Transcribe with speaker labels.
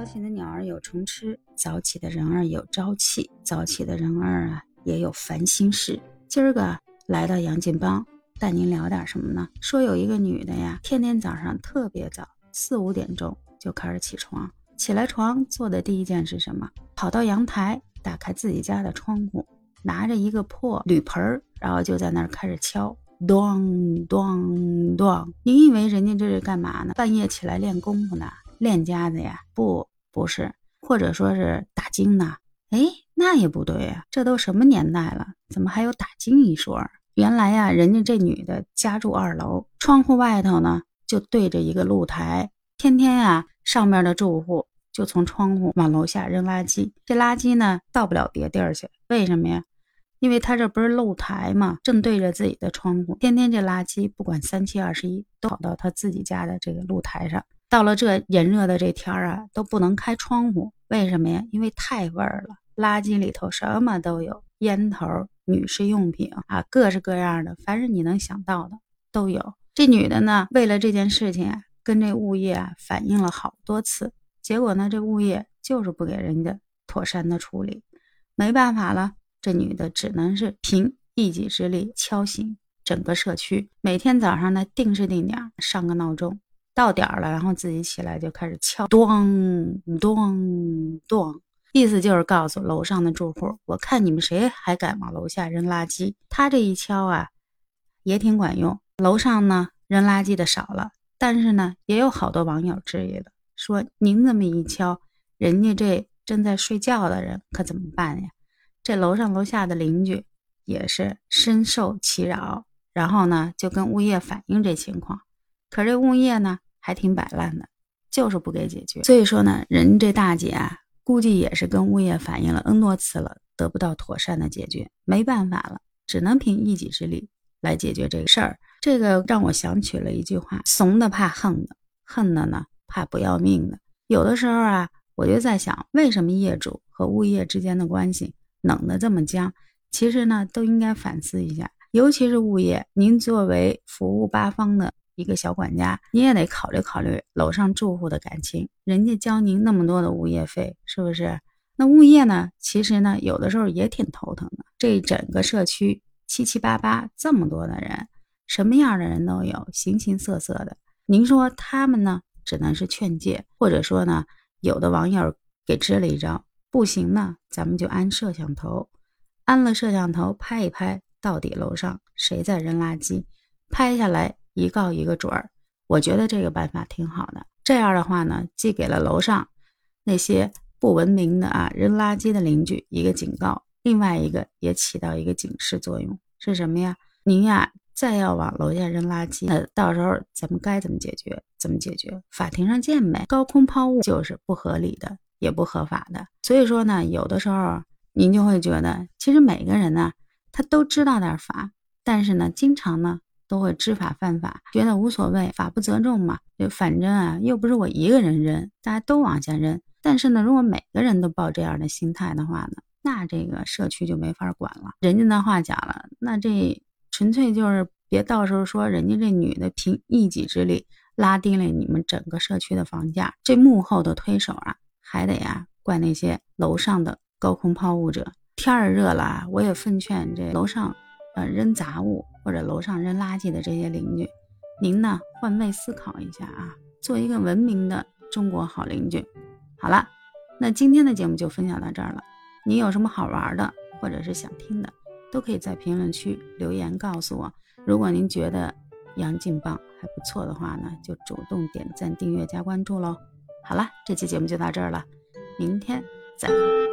Speaker 1: 早起的鸟儿有虫吃，早起的人儿有朝气，早起的人儿啊也有烦心事。今儿个来到杨金帮，带您聊点什么呢？说有一个女的呀，天天早上特别早，四五点钟就开始起床，起来床做的第一件是什么？跑到阳台，打开自己家的窗户，拿着一个破铝盆儿，然后就在那儿开始敲，咚咚咚。你以为人家这是干嘛呢？半夜起来练功夫呢？练家子呀？不，不是，或者说是打经呢？哎，那也不对呀，这都什么年代了，怎么还有打经一说？原来呀，人家这女的家住二楼，窗户外头呢就对着一个露台，天天呀，上面的住户就从窗户往楼下扔垃圾，这垃圾呢到不了别地儿去，为什么呀？因为他这不是露台嘛，正对着自己的窗户，天天这垃圾不管三七二十一，都跑到他自己家的这个露台上。到了这炎热的这天儿啊，都不能开窗户，为什么呀？因为太味儿了，垃圾里头什么都有，烟头、女士用品啊，各式各样的，凡是你能想到的都有。这女的呢，为了这件事情啊，跟这物业啊反映了好多次，结果呢，这物业就是不给人家妥善的处理，没办法了，这女的只能是凭一己之力敲醒整个社区，每天早上呢定时定点上个闹钟。到点了，然后自己起来就开始敲，咚咚咚，意思就是告诉楼上的住户，我看你们谁还敢往楼下扔垃圾。他这一敲啊，也挺管用。楼上呢扔垃圾的少了，但是呢也有好多网友质疑了，说您这么一敲，人家这正在睡觉的人可怎么办呀？这楼上楼下的邻居也是深受其扰，然后呢就跟物业反映这情况。可这物业呢还挺摆烂的，就是不给解决。所以说呢，人这大姐啊，估计也是跟物业反映了 N 多次了，得不到妥善的解决，没办法了，只能凭一己之力来解决这个事儿。这个让我想起了一句话：怂的怕横的，横的呢怕不要命的。有的时候啊，我就在想，为什么业主和物业之间的关系冷得这么僵？其实呢，都应该反思一下，尤其是物业，您作为服务八方的。一个小管家，你也得考虑考虑楼上住户的感情，人家交您那么多的物业费，是不是？那物业呢？其实呢，有的时候也挺头疼的。这整个社区七七八八这么多的人，什么样的人都有，形形色色的。您说他们呢，只能是劝诫，或者说呢，有的网友给支了一招，不行呢，咱们就安摄像头，安了摄像头拍一拍，到底楼上谁在扔垃圾，拍下来。一告一个准儿，我觉得这个办法挺好的。这样的话呢，既给了楼上那些不文明的啊扔垃圾的邻居一个警告，另外一个也起到一个警示作用。是什么呀？您呀，再要往楼下扔垃圾，那到时候咱们该怎么解决？怎么解决？法庭上见呗。高空抛物就是不合理的，也不合法的。所以说呢，有的时候您就会觉得，其实每个人呢，他都知道点法，但是呢，经常呢。都会知法犯法，觉得无所谓，法不责众嘛。就反正啊，又不是我一个人扔，大家都往下扔。但是呢，如果每个人都抱这样的心态的话呢，那这个社区就没法管了。人家那话讲了，那这纯粹就是别到时候说人家这女的凭一己之力拉低了你们整个社区的房价，这幕后的推手啊，还得啊怪那些楼上的高空抛物者。天儿热了，我也奉劝这楼上。呃，扔杂物或者楼上扔垃圾的这些邻居，您呢换位思考一下啊，做一个文明的中国好邻居。好了，那今天的节目就分享到这儿了。你有什么好玩的，或者是想听的，都可以在评论区留言告诉我。如果您觉得杨劲棒还不错的话呢，就主动点赞、订阅、加关注喽。好了，这期节目就到这儿了，明天再会。